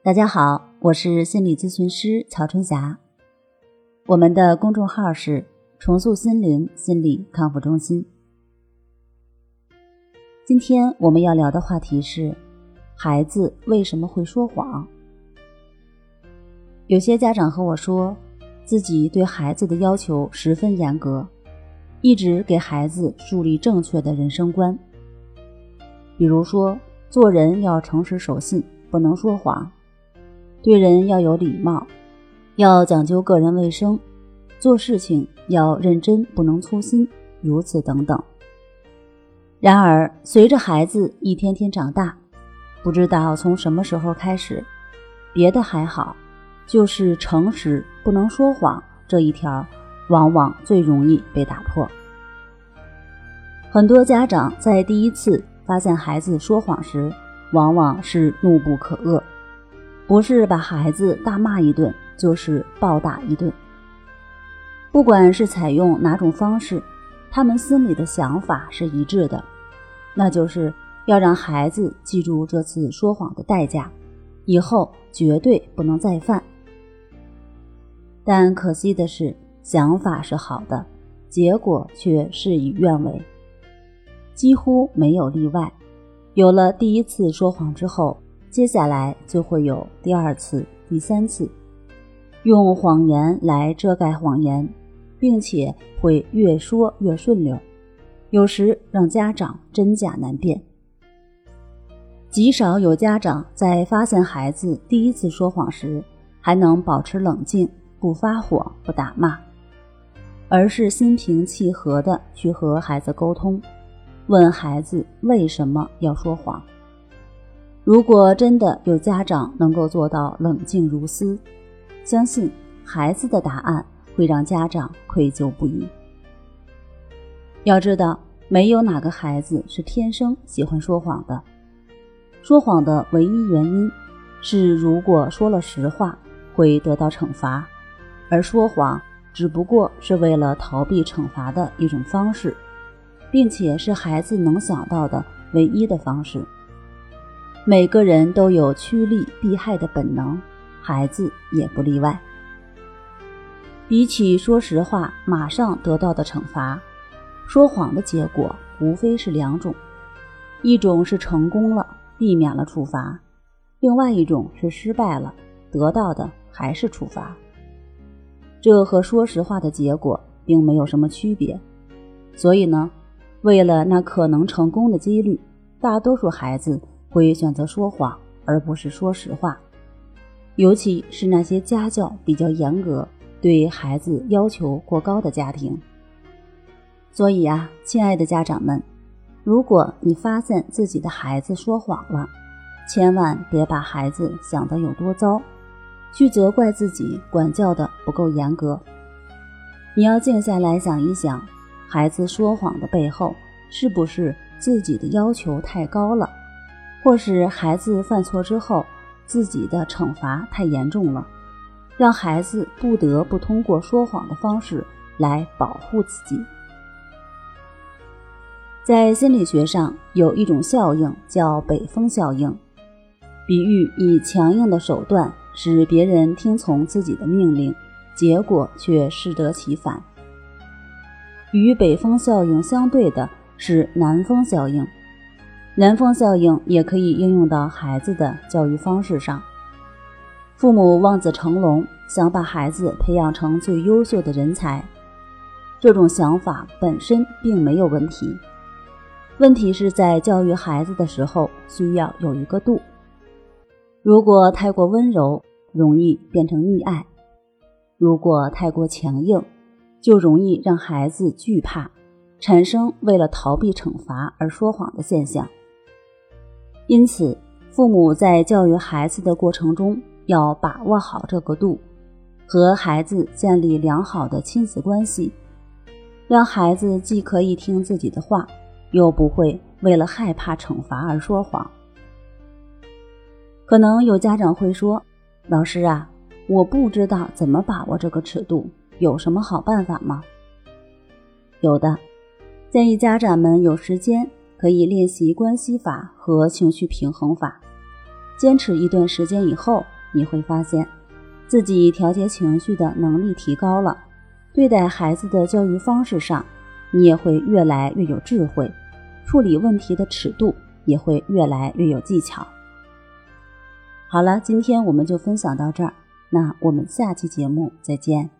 大家好，我是心理咨询师曹春霞。我们的公众号是“重塑心灵心理康复中心”。今天我们要聊的话题是：孩子为什么会说谎？有些家长和我说，自己对孩子的要求十分严格，一直给孩子树立正确的人生观。比如说，做人要诚实守信，不能说谎。对人要有礼貌，要讲究个人卫生，做事情要认真，不能粗心，如此等等。然而，随着孩子一天天长大，不知道从什么时候开始，别的还好，就是诚实不能说谎这一条，往往最容易被打破。很多家长在第一次发现孩子说谎时，往往是怒不可遏。不是把孩子大骂一顿，就是暴打一顿。不管是采用哪种方式，他们心里的想法是一致的，那就是要让孩子记住这次说谎的代价，以后绝对不能再犯。但可惜的是，想法是好的，结果却事与愿违，几乎没有例外。有了第一次说谎之后。接下来就会有第二次、第三次，用谎言来遮盖谎言，并且会越说越顺溜，有时让家长真假难辨。极少有家长在发现孩子第一次说谎时，还能保持冷静，不发火、不打骂，而是心平气和的去和孩子沟通，问孩子为什么要说谎。如果真的有家长能够做到冷静如斯，相信孩子的答案会让家长愧疚不已。要知道，没有哪个孩子是天生喜欢说谎的。说谎的唯一原因是，如果说了实话会得到惩罚，而说谎只不过是为了逃避惩罚的一种方式，并且是孩子能想到的唯一的方式。每个人都有趋利避害的本能，孩子也不例外。比起说实话马上得到的惩罚，说谎的结果无非是两种：一种是成功了，避免了处罚；另外一种是失败了，得到的还是处罚。这和说实话的结果并没有什么区别。所以呢，为了那可能成功的几率，大多数孩子。会选择说谎，而不是说实话，尤其是那些家教比较严格、对孩子要求过高的家庭。所以啊，亲爱的家长们，如果你发现自己的孩子说谎了，千万别把孩子想得有多糟，去责怪自己管教的不够严格。你要静下来想一想，孩子说谎的背后，是不是自己的要求太高了？或是孩子犯错之后，自己的惩罚太严重了，让孩子不得不通过说谎的方式来保护自己。在心理学上有一种效应叫北风效应，比喻以强硬的手段使别人听从自己的命令，结果却适得其反。与北风效应相对的是南风效应。南风效应也可以应用到孩子的教育方式上。父母望子成龙，想把孩子培养成最优秀的人才，这种想法本身并没有问题。问题是在教育孩子的时候需要有一个度。如果太过温柔，容易变成溺爱；如果太过强硬，就容易让孩子惧怕，产生为了逃避惩罚而说谎的现象。因此，父母在教育孩子的过程中要把握好这个度，和孩子建立良好的亲子关系，让孩子既可以听自己的话，又不会为了害怕惩罚而说谎。可能有家长会说：“老师啊，我不知道怎么把握这个尺度，有什么好办法吗？”有的，建议家长们有时间。可以练习关系法和情绪平衡法，坚持一段时间以后，你会发现，自己调节情绪的能力提高了，对待孩子的教育方式上，你也会越来越有智慧，处理问题的尺度也会越来越有技巧。好了，今天我们就分享到这儿，那我们下期节目再见。